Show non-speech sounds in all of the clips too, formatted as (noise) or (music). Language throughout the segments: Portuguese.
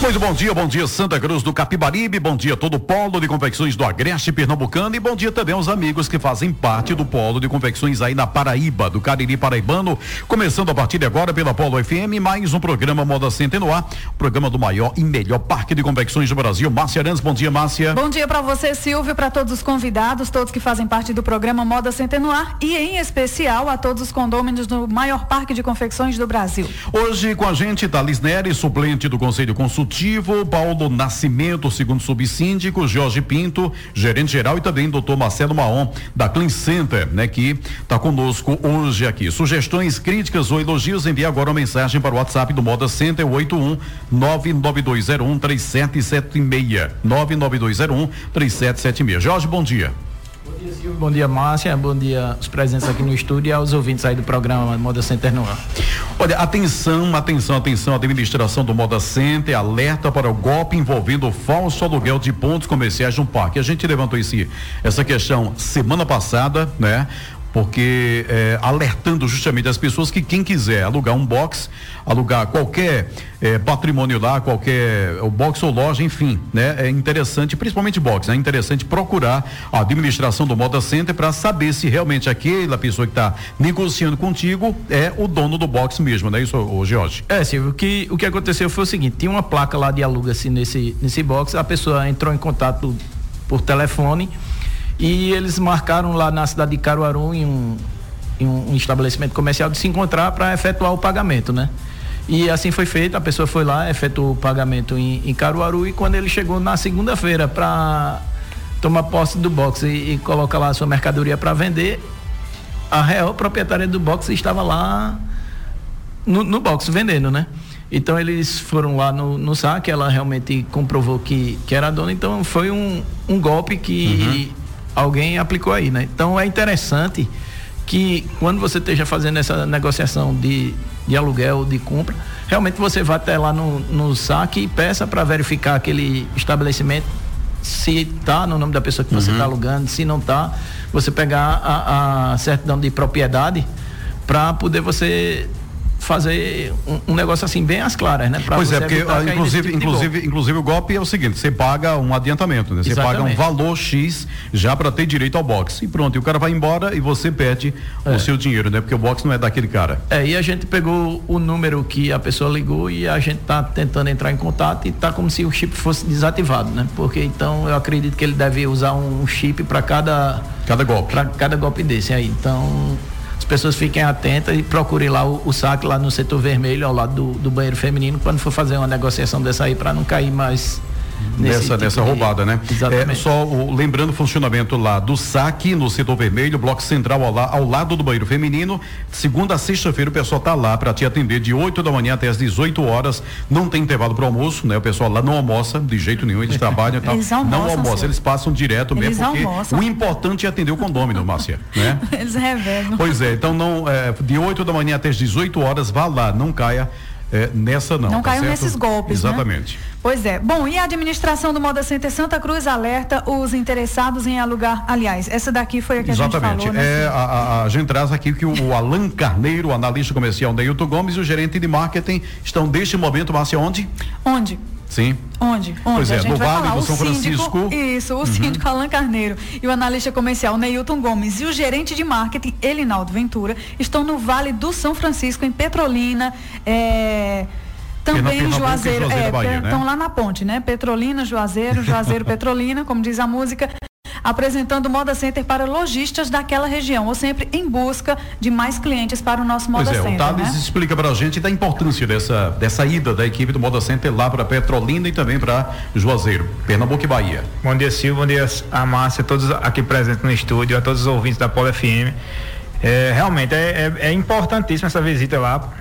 Muito bom dia, bom dia Santa Cruz do Capibaribe, bom dia todo o polo de confecções do Agreste Pernambucano e bom dia também aos amigos que fazem parte do polo de confecções aí na Paraíba, do Cariri Paraibano, começando a partir de agora pela Polo FM, mais um programa Moda Center no ar, programa do maior e melhor parque de confecções do Brasil. Márcia Arantes, bom dia Márcia. Bom dia para você Silvio, para todos os convidados, todos que fazem parte do programa Moda Center no ar e em especial a todos os condôminos do maior parque de confecções do Brasil. Hoje com a gente Thales Nery, suplente do Conselho Consultivo Executivo, Paulo Nascimento, segundo subsíndico, Jorge Pinto, gerente geral e também doutor Marcelo Maon, da Clean Center, né, que está conosco hoje aqui. Sugestões, críticas ou elogios, envie agora uma mensagem para o WhatsApp do Moda Center 81 99201 3776. 99201 3776. Jorge, bom dia. Bom dia, Silvio. Bom dia, Márcia. Bom dia os presentes aqui no estúdio e aos ouvintes aí do programa Moda Center no ar. Olha, atenção, atenção, atenção, administração do Moda Center alerta para o golpe envolvendo o falso aluguel de pontos comerciais no parque. A gente levantou esse, essa questão semana passada, né? Porque é, alertando justamente as pessoas que quem quiser alugar um box, alugar qualquer é, patrimônio lá, qualquer o box ou loja, enfim, né? É interessante, principalmente box, é né? interessante procurar a administração do Moda Center para saber se realmente aquela pessoa que está negociando contigo é o dono do box mesmo, né? Isso, o Jorge. É, Silvio, que, o que aconteceu foi o seguinte, tinha uma placa lá de aluga-se nesse, nesse box, a pessoa entrou em contato por telefone, e eles marcaram lá na cidade de Caruaru, em um, em um estabelecimento comercial, de se encontrar para efetuar o pagamento, né? E assim foi feito, a pessoa foi lá, efetuou o pagamento em, em Caruaru e quando ele chegou na segunda-feira para tomar posse do box e, e colocar lá a sua mercadoria para vender, a real proprietária do box estava lá no, no box vendendo, né? Então eles foram lá no, no saque, ela realmente comprovou que, que era dona, então foi um, um golpe que uhum alguém aplicou aí, né? Então é interessante que quando você esteja fazendo essa negociação de, de aluguel, de compra, realmente você vá até lá no, no saque e peça para verificar aquele estabelecimento se está no nome da pessoa que você está uhum. alugando, se não está, você pegar a, a certidão de propriedade para poder você fazer um, um, negócio assim bem às claras, né? Pra pois é, porque ah, inclusive, tipo inclusive, inclusive o golpe é o seguinte, você paga um adiantamento, né? Você paga um valor X já para ter direito ao box. E pronto, e o cara vai embora e você perde é. o seu dinheiro, né? Porque o box não é daquele cara. É, e a gente pegou o número que a pessoa ligou e a gente tá tentando entrar em contato e tá como se o chip fosse desativado, né? Porque então eu acredito que ele deve usar um chip para cada cada golpe. Para cada golpe desse aí. Então, pessoas fiquem atentas e procurem lá o, o saque lá no setor vermelho, ao lado do, do banheiro feminino, quando for fazer uma negociação dessa aí, para não cair mais nessa, tipo nessa roubada, né? Exatamente. É, só o, lembrando o funcionamento lá do saque no setor vermelho, bloco central ao, ao lado do banheiro feminino. Segunda a sexta-feira o pessoal tá lá para te atender de 8 da manhã até as 18 horas. Não tem intervalo para almoço, né? O pessoal lá não almoça de jeito nenhum, eles trabalham, tá? eles almoçam, não almoçam, eles passam direto eles mesmo, porque almoçam. o importante é atender o condomínio, Márcia, né? (laughs) eles revezam. Pois é, então não, é, de 8 da manhã até as 18 horas, vá lá, não caia é, nessa não. Não tá caiam certo? nesses golpes. Né? Exatamente. Né? Pois é. Bom, e a administração do Moda Center Santa Cruz alerta os interessados em alugar. Aliás, essa daqui foi a que Exatamente. a gente falou. Exatamente. É, a, a, gente traz aqui que o, o Alan Carneiro, o analista comercial Neilton Gomes e o gerente de marketing estão neste momento, Márcia, onde? Onde? Sim. Onde? Onde? Pois é, no Vale do São Francisco. Isso, o uhum. síndico Alan Carneiro e o analista comercial Neilton Gomes e o gerente de marketing Elinaldo Ventura estão no Vale do São Francisco, em Petrolina. É, também em Juazeiro, Juazeiro é, Bahia, estão né? lá na ponte, né? Petrolina, Juazeiro, Juazeiro, (laughs) Petrolina, como diz a música apresentando Moda Center para lojistas daquela região, ou sempre em busca de mais clientes para o nosso Moda pois é, Center. O Thales né? explica para a gente da importância dessa, dessa ida da equipe do Moda Center lá para Petrolina e também para Juazeiro, Pernambuco e Bahia. Bom dia, Silvio, bom dia a Márcia, todos aqui presentes no estúdio, a todos os ouvintes da Polo FM. É, realmente é, é, é importantíssima essa visita lá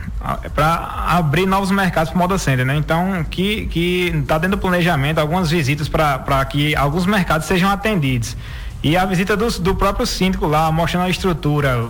para abrir novos mercados para o Moda Center, né? Então, que que está dentro do planejamento algumas visitas para que alguns mercados sejam atendidos. E a visita do, do próprio síndico lá, mostrando a estrutura,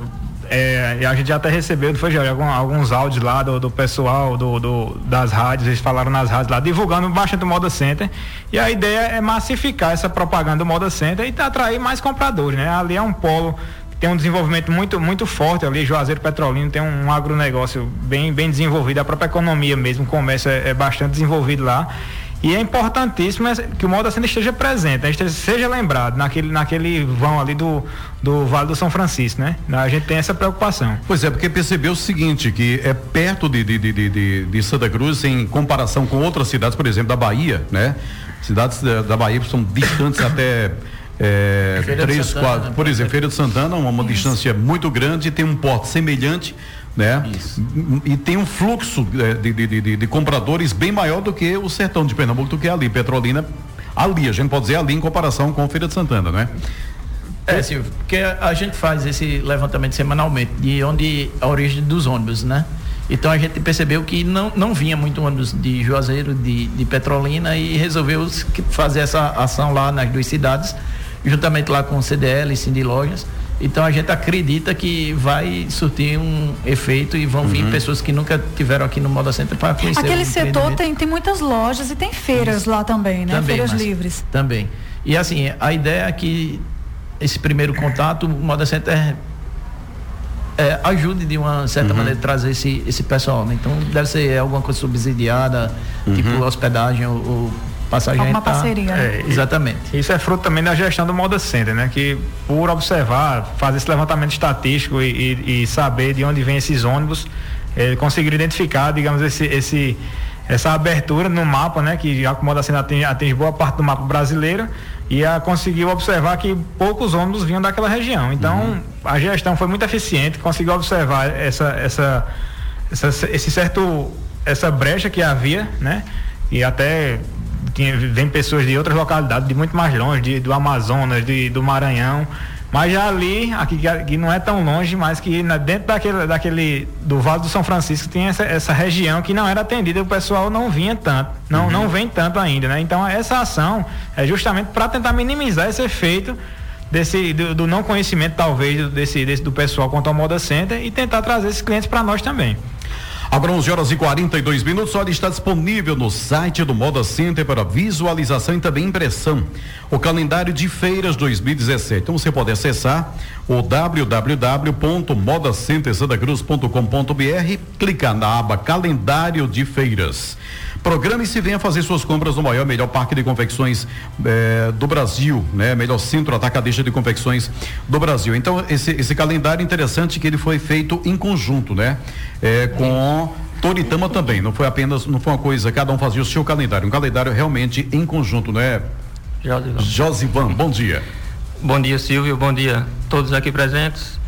é, a gente já até recebeu, foi já alguns, alguns áudios lá do, do pessoal do, do, das rádios, eles falaram nas rádios lá, divulgando bastante o Moda Center. E a ideia é massificar essa propaganda do Moda Center e atrair mais compradores, né? Ali é um polo tem um desenvolvimento muito, muito forte ali, Juazeiro Petrolino tem um, agronegócio bem, bem desenvolvido, a própria economia mesmo, o comércio é, é bastante desenvolvido lá. E é importantíssimo que o Moda Center esteja presente, né? esteja, seja lembrado naquele, naquele vão ali do, do Vale do São Francisco, né? A gente tem essa preocupação. Pois é, porque percebeu o seguinte, que é perto de, de, de, de, de Santa Cruz em comparação com outras cidades, por exemplo, da Bahia, né? Cidades da, da Bahia são distantes até é, três, Santana, quatro, por exemplo, Feira de Santana, uma, uma distância muito grande, tem um porte semelhante, né? Isso. E tem um fluxo é, de, de, de, de, compradores bem maior do que o sertão de Pernambuco, do que ali, Petrolina, ali, a gente pode dizer ali em comparação com Feira de Santana, né? É, Silvio, porque a gente faz esse levantamento semanalmente de onde a origem dos ônibus, né? Então a gente percebeu que não, não vinha muito ônibus de Juazeiro, de, de Petrolina e resolveu fazer essa ação lá nas duas cidades juntamente lá com o CDL, Cindy Lojas. Então a gente acredita que vai surtir um efeito e vão uhum. vir pessoas que nunca tiveram aqui no Moda Center para conhecer. Aquele setor tem, tem muitas lojas e tem feiras Isso. lá também, né? Também, Feiras livres. Também. E assim, a ideia é que esse primeiro contato, o Moda Center é, ajude de uma certa uhum. maneira a trazer esse, esse pessoal. Né? Então deve ser alguma coisa subsidiada, uhum. tipo hospedagem ou, ou passagem tá, parceria. É, exatamente. Isso é fruto também da gestão do Moda Center, né? Que por observar, fazer esse levantamento estatístico e, e, e saber de onde vem esses ônibus, ele conseguir identificar, digamos, esse, esse, essa abertura no mapa, né? Que já o Moda Center atinge, atinge boa parte do mapa brasileiro e a, conseguiu observar que poucos ônibus vinham daquela região. Então, uhum. a gestão foi muito eficiente, conseguiu observar essa, essa, essa, esse certo, essa brecha que havia, né? E até tinha, vem pessoas de outras localidades, de muito mais longe, de, do Amazonas, de, do Maranhão. Mas já ali, aqui que não é tão longe, mas que na, dentro daquele, daquele do Vale do São Francisco tem essa, essa região que não era atendida, o pessoal não vinha tanto, não, uhum. não vem tanto ainda, né? Então essa ação é justamente para tentar minimizar esse efeito desse do, do, não conhecimento talvez desse, desse do pessoal quanto ao Moda Center e tentar trazer esses clientes para nós também. Agora 11 horas e 42 minutos. Olha, está disponível no site do Moda Center para visualização e também impressão o calendário de feiras 2017. Então você pode acessar o www.modacentersantacruz.com.br, clicar na aba calendário de feiras. Programe-se venha fazer suas compras no maior melhor parque de confecções eh, do Brasil, né? Melhor centro atacadista de confecções do Brasil. Então esse, esse calendário interessante que ele foi feito em conjunto, né? Eh, com Toritama também, não foi apenas, não foi uma coisa, cada um fazia o seu calendário, um calendário realmente em conjunto, né? Josivan. Josivan, bom dia. Bom dia, Silvio, bom dia a todos aqui presentes,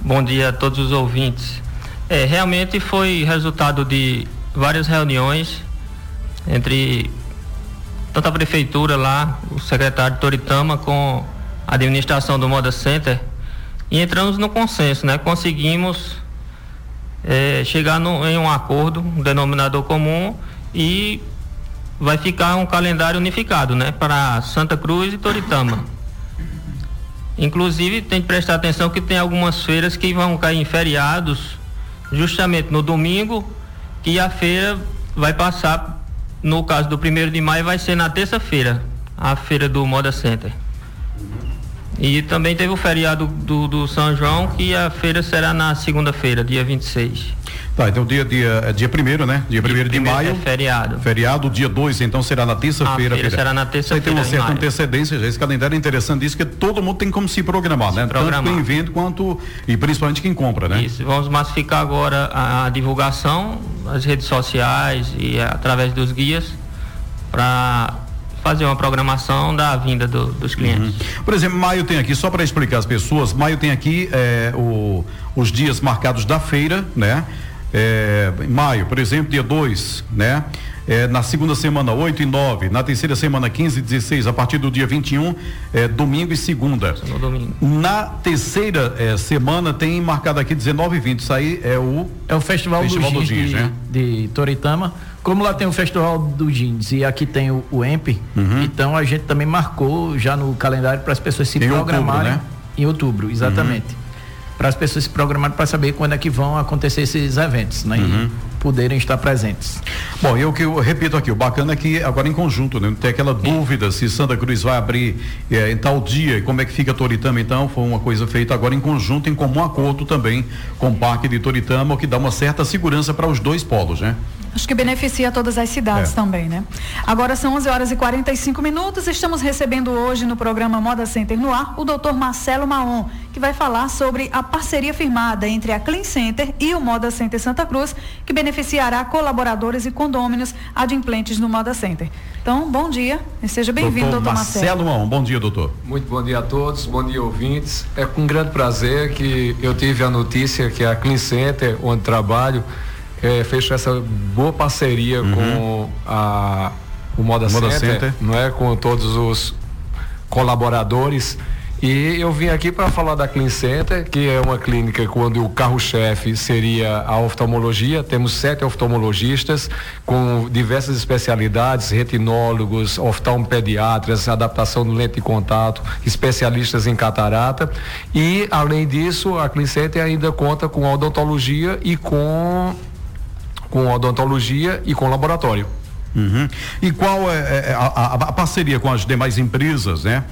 bom dia a todos os ouvintes. É, realmente foi resultado de várias reuniões entre tanto a prefeitura lá, o secretário Toritama com a administração do Moda Center e entramos no consenso, né? Conseguimos é, chegar no, em um acordo, um denominador comum e vai ficar um calendário unificado, né? Para Santa Cruz e Toritama. Inclusive tem que prestar atenção que tem algumas feiras que vão cair em feriados justamente no domingo e a feira vai passar no caso do primeiro de maio vai ser na terça-feira, a feira do Moda Center. E também teve o feriado do, do São João, que a feira será na segunda-feira, dia 26. Tá, então dia dia é dia primeiro, né? Dia primeiro de maio. É feriado. Feriado, dia 2, então será na terça-feira. feira será na terça-feira. Tem uma certa antecedência, já esse calendário é interessante isso que todo mundo tem como se programar, se né? Programar. Tanto quem vende quanto e principalmente quem compra, né? Isso, vamos massificar agora a, a divulgação, as redes sociais e através dos guias para fazer uma programação da vinda do, dos clientes. Uhum. Por exemplo, maio tem aqui, só para explicar às pessoas, maio tem aqui é, o, os dias marcados da feira, né? É, maio, por exemplo, dia 2, né? É, na segunda semana 8 e 9, na terceira semana 15 e 16, a partir do dia 21, é, domingo e segunda. Domingo. Na terceira é, semana tem marcado aqui 19 e 20, isso aí é o é o Festival, Festival do, do Jeans, de, né? de Toritama. Como lá tem o Festival do Jeans e aqui tem o, o EMP, uhum. então a gente também marcou já no calendário para as pessoas se em programarem outubro, né? em outubro, exatamente. Uhum. para as pessoas se programarem para saber quando é que vão acontecer esses eventos, né? Uhum. Poderem estar presentes. Bom, eu que eu repito aqui, o bacana é que agora em conjunto, né? Não tem aquela dúvida se Santa Cruz vai abrir é, em tal dia e como é que fica Toritama, então foi uma coisa feita agora em conjunto, em comum acordo também com o Parque de Toritama, o que dá uma certa segurança para os dois polos, né? Acho que beneficia todas as cidades é. também, né? Agora são 11 horas e 45 minutos. Estamos recebendo hoje no programa Moda Center no ar o Dr. Marcelo Maon, que vai falar sobre a parceria firmada entre a Clean Center e o Moda Center Santa Cruz, que beneficiará colaboradores e condôminos adimplentes no Moda Center. Então, bom dia e seja bem-vindo, doutor, doutor Marcelo. Marcelo bom dia, doutor. Muito bom dia a todos, bom dia, ouvintes. É com grande prazer que eu tive a notícia que a Clean Center, onde trabalho, é, fechou essa boa parceria uhum. com a, o Moda, Moda Center, Center, não é? Com todos os colaboradores. E eu vim aqui para falar da Clean Center, que é uma clínica quando o carro-chefe seria a oftalmologia. Temos sete oftalmologistas com diversas especialidades, retinólogos, oftalmopediatras, adaptação do lente de contato, especialistas em catarata. E, além disso, a Clean Center ainda conta com odontologia e com com odontologia e com laboratório. Uhum. E qual é, é, é a, a, a, parceria com as demais empresas, né?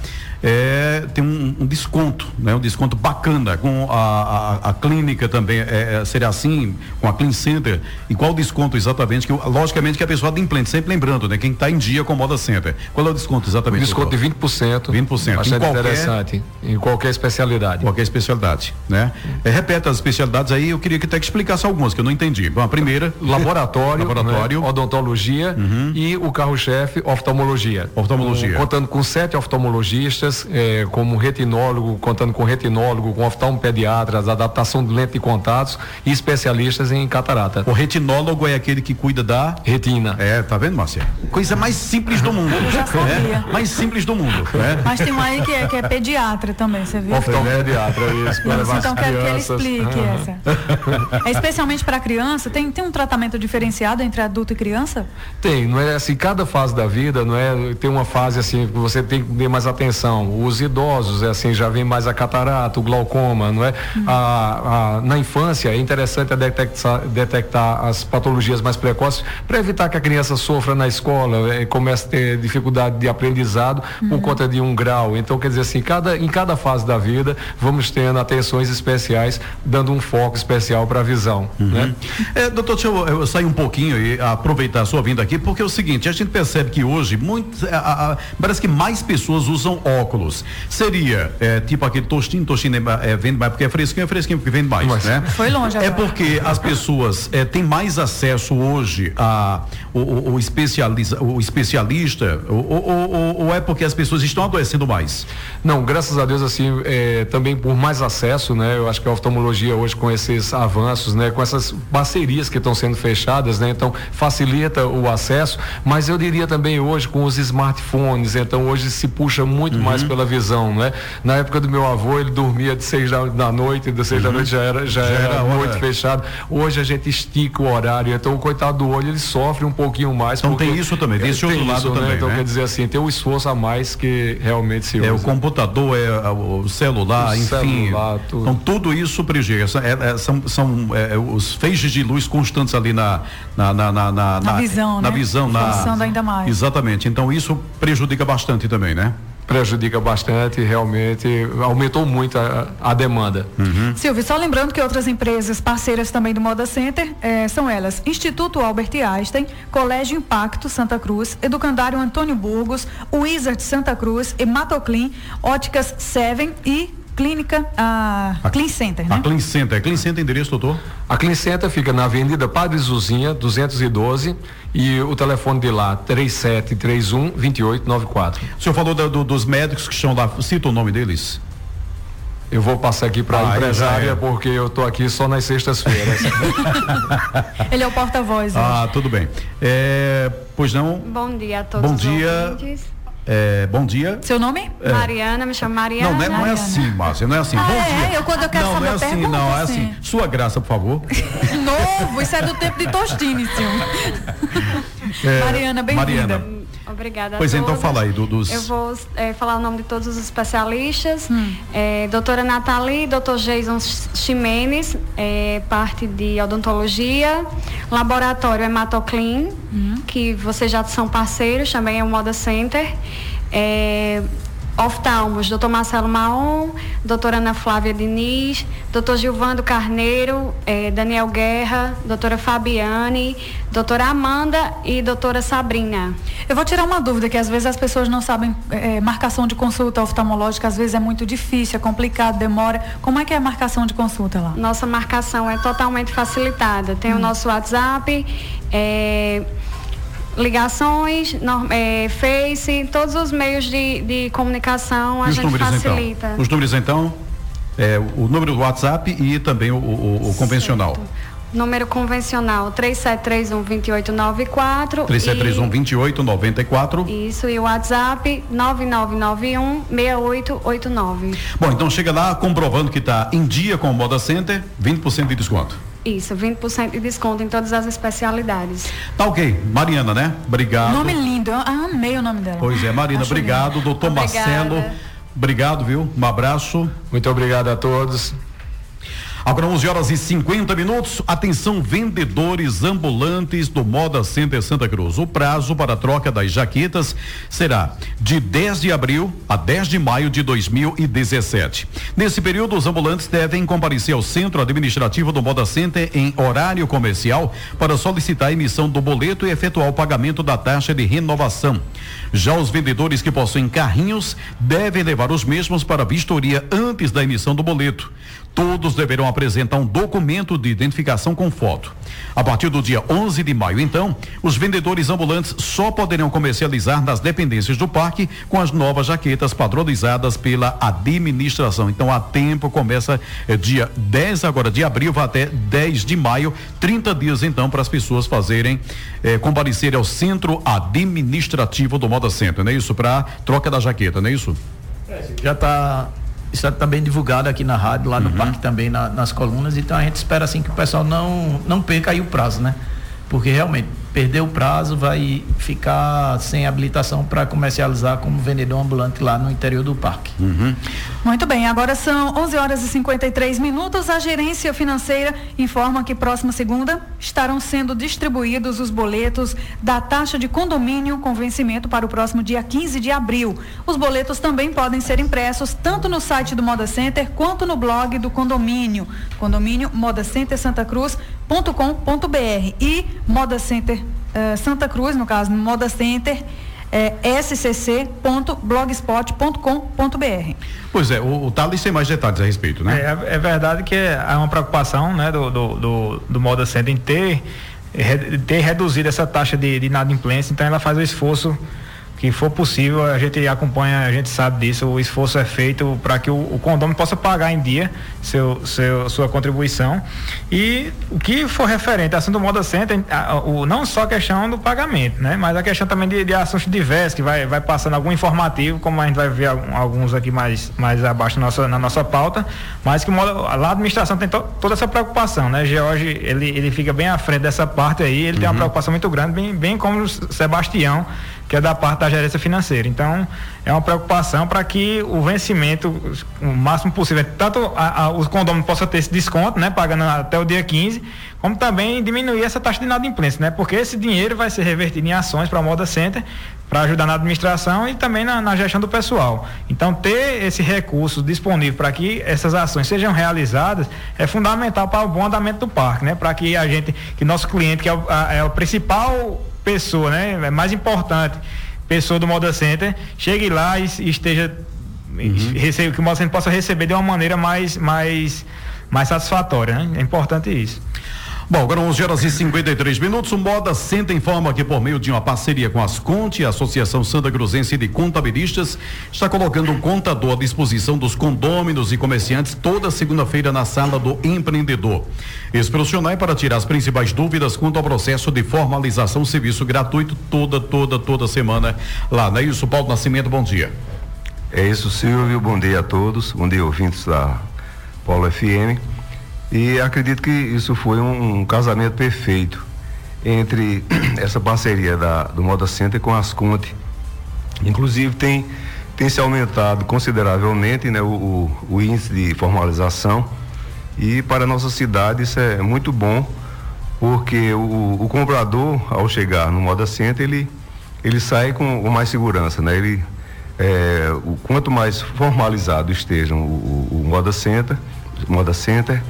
É, tem um, um, desconto, né? Um desconto bacana com a, a, a clínica também, é, é, seria assim, com a Clean Center, e qual o desconto exatamente, que logicamente que a pessoa implante, sempre lembrando, né? Quem está em dia com o Moda Center. Qual é o desconto exatamente? O desconto doutor? de 20%. 20%. Bastante em qualquer, interessante, em qualquer especialidade. Qualquer especialidade, né? É, repete as especialidades aí, eu queria que até que explicasse algumas, que eu não entendi. Bom, a primeira... (laughs) Laboratório, laboratório né? odontologia uhum. e o carro-chefe, oftalmologia. Oftalmologia. Um, contando com sete oftalmologistas, é, como retinólogo, contando com retinólogo, com oftalmopediatras, adaptação de lente de contatos e especialistas em catarata. O retinólogo é aquele que cuida da retina. É, tá vendo, Márcia? Coisa mais simples do mundo. (laughs) Eu já sabia. É, mais simples do mundo. É. Mas tem um aí que é, que é pediatra também, você viu? Oftalmopediatra, isso. Isso, então quero que ele explique uhum. essa. É especialmente para criança, tem, tem um tratamento diferenciado entre adulto e criança? Tem, não é assim, cada fase da vida, não é? Tem uma fase assim que você tem que ter mais atenção os idosos, é assim, já vem mais a catarata, o glaucoma, não é? Uhum. A, a, na infância é interessante a detectar, detectar as patologias mais precoces para evitar que a criança sofra na escola, é, comece a ter dificuldade de aprendizado uhum. por conta de um grau. Então, quer dizer assim, cada, em cada fase da vida, vamos tendo atenções especiais, dando um foco especial para a visão. Uhum. Né? É, doutor, deixa eu, eu, sair um pouquinho e aproveitar a sua vinda aqui, porque é o seguinte, a gente percebe que hoje muito, a, a, parece que mais pessoas usam óculos óculos. Seria é, tipo aquele tostinho, tostinho é, vende mais porque é fresquinho, é fresquinho porque vende mais, Mas, né? Foi longe agora. É porque as pessoas é, têm mais acesso hoje a o, o, o especialista, o especialista ou, ou, ou, é porque as pessoas estão adoecendo mais? Não, graças a Deus assim, é, também por mais acesso, né? Eu acho que a oftalmologia hoje com esses avanços, né? Com essas parcerias que estão sendo fechadas, né? Então facilita o acesso, mas eu diria também hoje com os smartphones, então hoje se puxa muito uhum. mais pela visão, né? Na época do meu avô, ele dormia de seis da, da noite, de seis uhum. da noite já era, já, já era, era noite fechada. Hoje a gente estica o horário, então o coitado do olho ele sofre um pouquinho mais. Então tem isso também, tem esse outro lado isso, né? também. Né? Então quer dizer assim, tem um esforço a mais que realmente se usa. É o computador, é o celular, o enfim. Celular, tudo. Então tudo isso prejudica. É, é, são são é, os feixes de luz constantes ali na na, na, na, na, na visão, na né? visão, na, ainda mais. Exatamente. Então isso prejudica bastante também, né? Prejudica bastante, realmente aumentou muito a, a demanda. Uhum. Silvio, só lembrando que outras empresas parceiras também do Moda Center eh, são elas Instituto Albert Einstein, Colégio Impacto Santa Cruz, Educandário Antônio Burgos, Wizard Santa Cruz, Hematoclin, Óticas Seven e Clínica, a, a Clean Center, né? A Clean Center. Clean Center, endereço, doutor? A Clean Center fica na Avenida Padre Zuzinha, 212, e o telefone de lá, 3731 2894. O senhor falou do, do, dos médicos que estão lá, cita o nome deles? Eu vou passar aqui para a ah, empresária é. porque eu estou aqui só nas sextas-feiras. (laughs) Ele é o porta-voz. Ah, tudo bem. É, pois não? Bom dia a todos. Bom dia. Ouvintes. É, bom dia. Seu nome? É. Mariana, me chamo Mariana. Não, não é, não é assim, Márcia, não é assim. Ah, bom é? dia. Eu quando eu quero não, saber não é assim, pergunta, não, é assim. assim. Sua graça, por favor. (laughs) Novo, isso é do tempo de Tostine, senhor. É, Mariana, bem-vinda. Obrigada pois a então fala aí do, dos... Eu vou é, falar o nome de todos os especialistas. Hum. É, doutora Nathalie, doutor Jason Ximenes, é, parte de odontologia. Laboratório Hematoclean, hum. que vocês já são parceiros, também é o Moda Center. É, oftalmos, doutor Marcelo Maon, doutora Ana Flávia Diniz, doutor Gilvando Carneiro, eh, Daniel Guerra, doutora Fabiane, doutora Amanda e doutora Sabrina. Eu vou tirar uma dúvida, que às vezes as pessoas não sabem, eh, marcação de consulta oftalmológica, às vezes é muito difícil, é complicado, demora. Como é que é a marcação de consulta lá? Nossa marcação é totalmente facilitada. Tem hum. o nosso WhatsApp, eh, ligações, é, Face, todos os meios de, de comunicação a gente números, facilita. Então? Os números então, é, o número do WhatsApp e também o, o, o convencional. Número convencional 3731-2894. 3731-2894. Isso, e o WhatsApp 9991-6889. Bom, então chega lá comprovando que está em dia com o Moda Center, 20% de desconto. Isso, 20% de desconto em todas as especialidades. Tá ok. Mariana, né? Obrigado. Nome lindo, eu amei o nome dela. Pois é, Marina, Acho obrigado. Lindo. Doutor Obrigada. Marcelo, obrigado, viu? Um abraço. Muito obrigado a todos. Agora 11 horas e 50 minutos. Atenção, vendedores ambulantes do Moda Center Santa Cruz. O prazo para a troca das jaquetas será de 10 de abril a 10 de maio de 2017. Nesse período, os ambulantes devem comparecer ao centro administrativo do Moda Center em horário comercial para solicitar a emissão do boleto e efetuar o pagamento da taxa de renovação. Já os vendedores que possuem carrinhos devem levar os mesmos para vistoria antes da emissão do boleto. Todos deverão apresentar um documento de identificação com foto. A partir do dia 11 de maio, então, os vendedores ambulantes só poderão comercializar nas dependências do parque com as novas jaquetas padronizadas pela administração. Então, há tempo, começa é, dia 10 agora de abril, vai até 10 de maio, 30 dias então para as pessoas fazerem, é, comparecerem ao centro administrativo do Moda Center, não é isso? Para troca da jaqueta, não é isso? É, já está está também divulgado aqui na rádio, lá no uhum. parque também, na, nas colunas, então a gente espera assim que o pessoal não, não perca aí o prazo, né? Porque realmente perder o prazo, vai ficar sem habilitação para comercializar como vendedor ambulante lá no interior do parque. Uhum. Muito bem, agora são 11 horas e 53 minutos. A gerência financeira informa que próxima segunda estarão sendo distribuídos os boletos da taxa de condomínio com vencimento para o próximo dia 15 de abril. Os boletos também podem ser impressos tanto no site do Moda Center quanto no blog do condomínio. Condomínio Moda Center Santa Cruz .com.br e Moda Center uh, Santa Cruz, no caso, Moda Center é, scc.blogspot.com.br. Pois é, o, o Thales tem mais detalhes a respeito, né? É, é verdade que há uma preocupação né, do, do, do, do Moda Center em ter, ter reduzido essa taxa de, de inadimplência, então ela faz o esforço que for possível, a gente acompanha, a gente sabe disso, o esforço é feito para que o, o condomínio possa pagar em dia seu, seu, sua contribuição. E o que for referente a assunto do Moda Center, a, o, não só a questão do pagamento, né? Mas a questão também de, de assuntos diversos, que vai, vai passando algum informativo, como a gente vai ver alguns aqui mais, mais abaixo na nossa, na nossa pauta, mas que moda, lá a administração tem to, toda essa preocupação, né? George, ele, ele fica bem à frente dessa parte aí, ele uhum. tem uma uhum. preocupação muito grande, bem, bem como o Sebastião, que é da parte da gerência financeira. Então, é uma preocupação para que o vencimento, o máximo possível, tanto a, a, os condôminos possam ter esse desconto, né, pagando até o dia 15, como também diminuir essa taxa de inadimplência, né, porque esse dinheiro vai ser revertido em ações para a Moda Center, para ajudar na administração e também na, na, gestão do pessoal. Então, ter esse recurso disponível para que essas ações sejam realizadas é fundamental para o bom andamento do parque, né, para que a gente, que nosso cliente, que é o, a, é o principal pessoa, né? É mais importante, pessoa do Moda Center, chegue lá e, e esteja uhum. recebe, que o Moda Center possa receber de uma maneira mais mais mais satisfatória, né? É importante isso. Bom, agora 11 horas e 53 minutos. O Moda Center informa que, por meio de uma parceria com as Conte, a Associação Santa Cruzense de Contabilistas, está colocando um contador à disposição dos condôminos e comerciantes toda segunda-feira na sala do empreendedor. Esse profissional é para tirar as principais dúvidas quanto ao processo de formalização, serviço gratuito toda, toda, toda semana lá. Não é isso, Paulo Nascimento? Bom dia. É isso, Silvio. Bom dia a todos. Bom dia, ouvintes da Paulo FM. E acredito que isso foi um, um casamento perfeito entre (clears throat) essa parceria da, do Moda Center com as Conte. Inclusive tem, tem se aumentado consideravelmente né, o, o, o índice de formalização e para a nossa cidade isso é muito bom, porque o, o comprador, ao chegar no Moda Center, ele, ele sai com, com mais segurança, né? Ele, é, o, quanto mais formalizado esteja o, o, o Moda Center, Moda Center,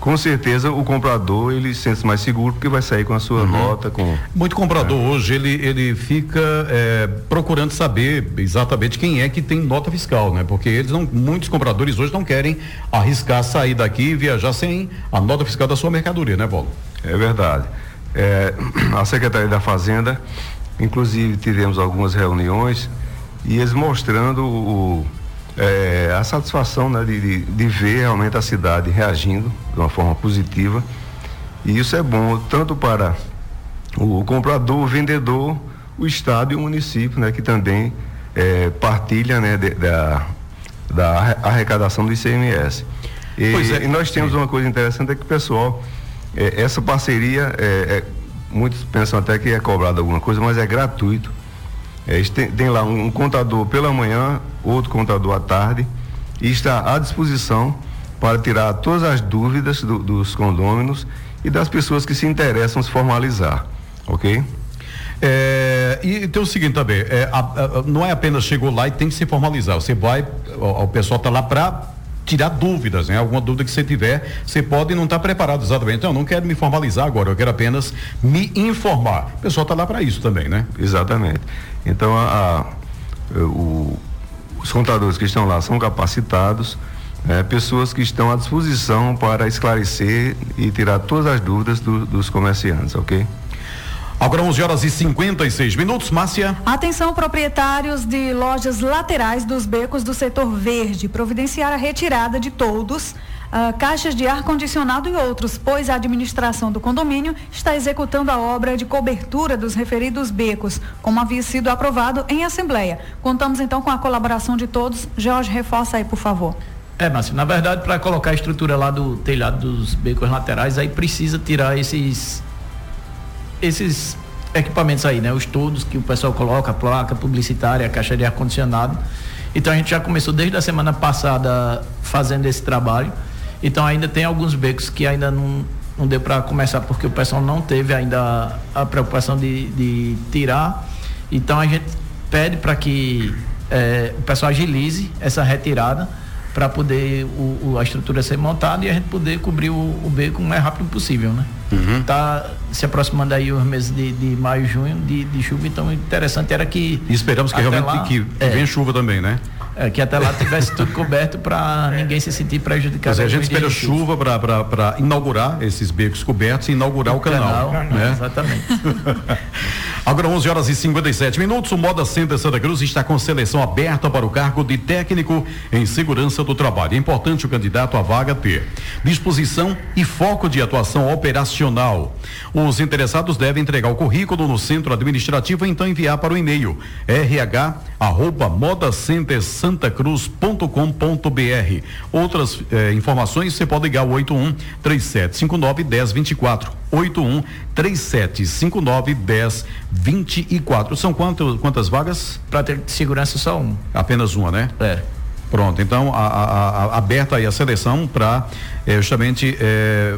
com certeza o comprador ele se sente mais seguro porque vai sair com a sua uhum. nota com muito comprador é. hoje ele ele fica é, procurando saber exatamente quem é que tem nota fiscal né porque eles não muitos compradores hoje não querem arriscar sair daqui e viajar sem a nota fiscal da sua mercadoria né Paulo é verdade é, (clears throat) a secretaria da fazenda inclusive tivemos algumas reuniões e eles mostrando o é, a satisfação né, de, de, de, ver realmente a cidade reagindo de uma forma positiva. E isso é bom tanto para o, comprador, o vendedor, o Estado e o município, né, que também é, partilha né, de, da, da arrecadação do ICMS. E, é, e nós temos uma coisa interessante, é que pessoal, é, essa parceria, é, é, muitos pensam até que é cobrado alguma coisa, mas é gratuito é, tem, tem, lá um, um, contador pela manhã, outro contador à tarde, e está à disposição para tirar todas as dúvidas do, dos condôminos e das pessoas que se interessam se formalizar, ok? É, e tem o seguinte também, é, a, a, não é apenas chegou lá e tem que se formalizar, você vai, o, o pessoal está lá para tirar dúvidas, né? Alguma dúvida que você tiver, você pode não estar tá preparado exatamente. Então, eu não quero me formalizar agora, eu quero apenas me informar. O pessoal está lá para isso também, né? Exatamente. Então, a, a, o, os contadores que estão lá são capacitados, é, pessoas que estão à disposição para esclarecer e tirar todas as dúvidas do, dos comerciantes, ok? Agora 11 horas e 56 minutos, Márcia. Atenção proprietários de lojas laterais dos becos do setor verde, providenciar a retirada de todos Uh, caixas de ar-condicionado e outros, pois a administração do condomínio está executando a obra de cobertura dos referidos becos, como havia sido aprovado em assembleia. Contamos então com a colaboração de todos. Jorge, reforça aí, por favor. É, Márcio, na verdade, para colocar a estrutura lá do telhado dos becos laterais, aí precisa tirar esses esses equipamentos aí, né? Os todos que o pessoal coloca, placa publicitária, caixa de ar-condicionado. Então a gente já começou desde a semana passada fazendo esse trabalho. Então ainda tem alguns becos que ainda não, não deu para começar porque o pessoal não teve ainda a preocupação de, de tirar. Então a gente pede para que é, o pessoal agilize essa retirada para poder o, o, a estrutura ser montada e a gente poder cobrir o, o beco o mais rápido possível, né? Uhum. Tá se aproximando aí os meses de, de maio, junho de, de chuva, então interessante era que e esperamos que realmente lá, que, que é, venha chuva também, né? É, que até lá tivesse tudo coberto para ninguém se sentir prejudicado. Mas a gente espera chuva para inaugurar esses becos cobertos e inaugurar o, o canal. canal né? Exatamente. (laughs) Agora 11 horas e 57 minutos, o Moda Center Santa Cruz está com seleção aberta para o cargo de técnico em segurança do trabalho. É importante o candidato à vaga ter disposição e foco de atuação operacional. Os interessados devem entregar o currículo no centro administrativo e então enviar para o e-mail rh modacentesantacruz.com.br. Outras eh, informações você pode ligar o 81 3759 1024. 81 3759 1024. São quanto, quantas vagas? Para ter segurança só um. Apenas uma, né? É. Pronto, então a, a, a, aberta aí a seleção para eh, justamente eh,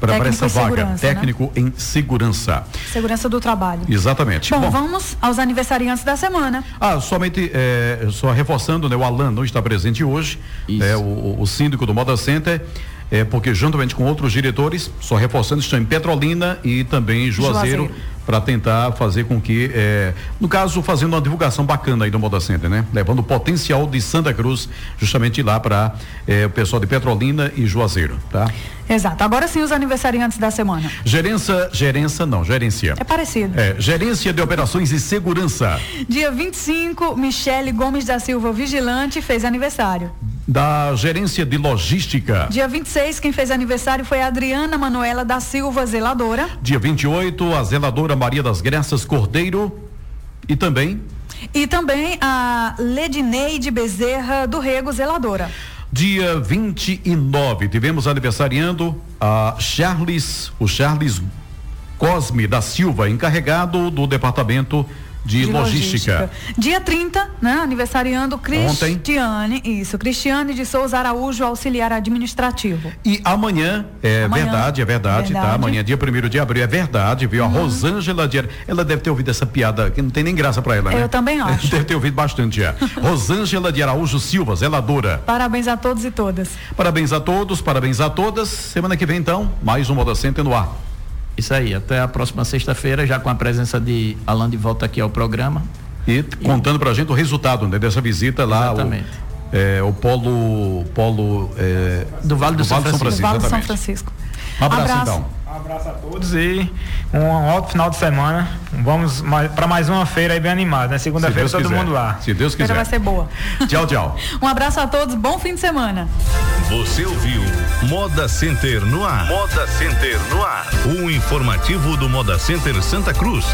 para essa vaga, né? técnico né? em segurança. Segurança do trabalho. Exatamente. Bom, Bom vamos aos aniversariantes da semana. Ah, somente é, só reforçando, né? O Alan não está presente hoje, Isso. é o, o síndico do Moda Center é, porque juntamente com outros diretores, só reforçando, estão em Petrolina e também em Juazeiro, Juazeiro. para tentar fazer com que, é, no caso, fazendo uma divulgação bacana aí do Moda Center, né? Levando o potencial de Santa Cruz justamente lá para é, o pessoal de Petrolina e Juazeiro, tá? Exato. Agora sim os aniversariantes da semana. Gerência, gerência não, gerência. É parecido. É, gerência de operações e segurança. Dia 25, Michele Gomes da Silva Vigilante fez aniversário da gerência de logística. Dia 26, quem fez aniversário foi a Adriana Manuela da Silva, zeladora. Dia 28, a zeladora Maria das Graças Cordeiro. E também. E também a Ledineide Bezerra do Rego, zeladora. Dia 29, tivemos aniversariando a Charles, o Charles Cosme da Silva, encarregado do departamento de, de logística. logística. Dia 30, né? Aniversariando Cristiane, Ontem. isso, Cristiane de Souza Araújo, auxiliar administrativo. E amanhã, é amanhã, verdade, é verdade, verdade, tá? Amanhã, dia 1 de abril, é verdade, viu? Uhum. A Rosângela de ela deve ter ouvido essa piada, que não tem nem graça para ela, né? Eu também (laughs) acho. Deve ter ouvido bastante já. (laughs) Rosângela de Araújo Silva, zeladora. Parabéns a todos e todas. Parabéns a todos, parabéns a todas. Semana que vem, então, mais um Moda Center no ar. Isso aí, até a próxima sexta-feira, já com a presença de Alan de volta aqui ao programa. E, e contando pra gente o resultado né, dessa visita lá. Exatamente. O, é, o polo. polo é, do Vale do, do São, São Francisco. Vale do São Francisco. Um abraço, abraço. então. Um abraço a todos e um ótimo final de semana. Vamos para mais uma feira aí bem animada, né? Segunda-feira todo quiser. mundo lá. Se Deus quiser. vai ser boa. Tchau, tchau. (laughs) um abraço a todos, bom fim de semana. Você ouviu Moda Center no ar. Moda Center no ar. Um informativo do Moda Center Santa Cruz.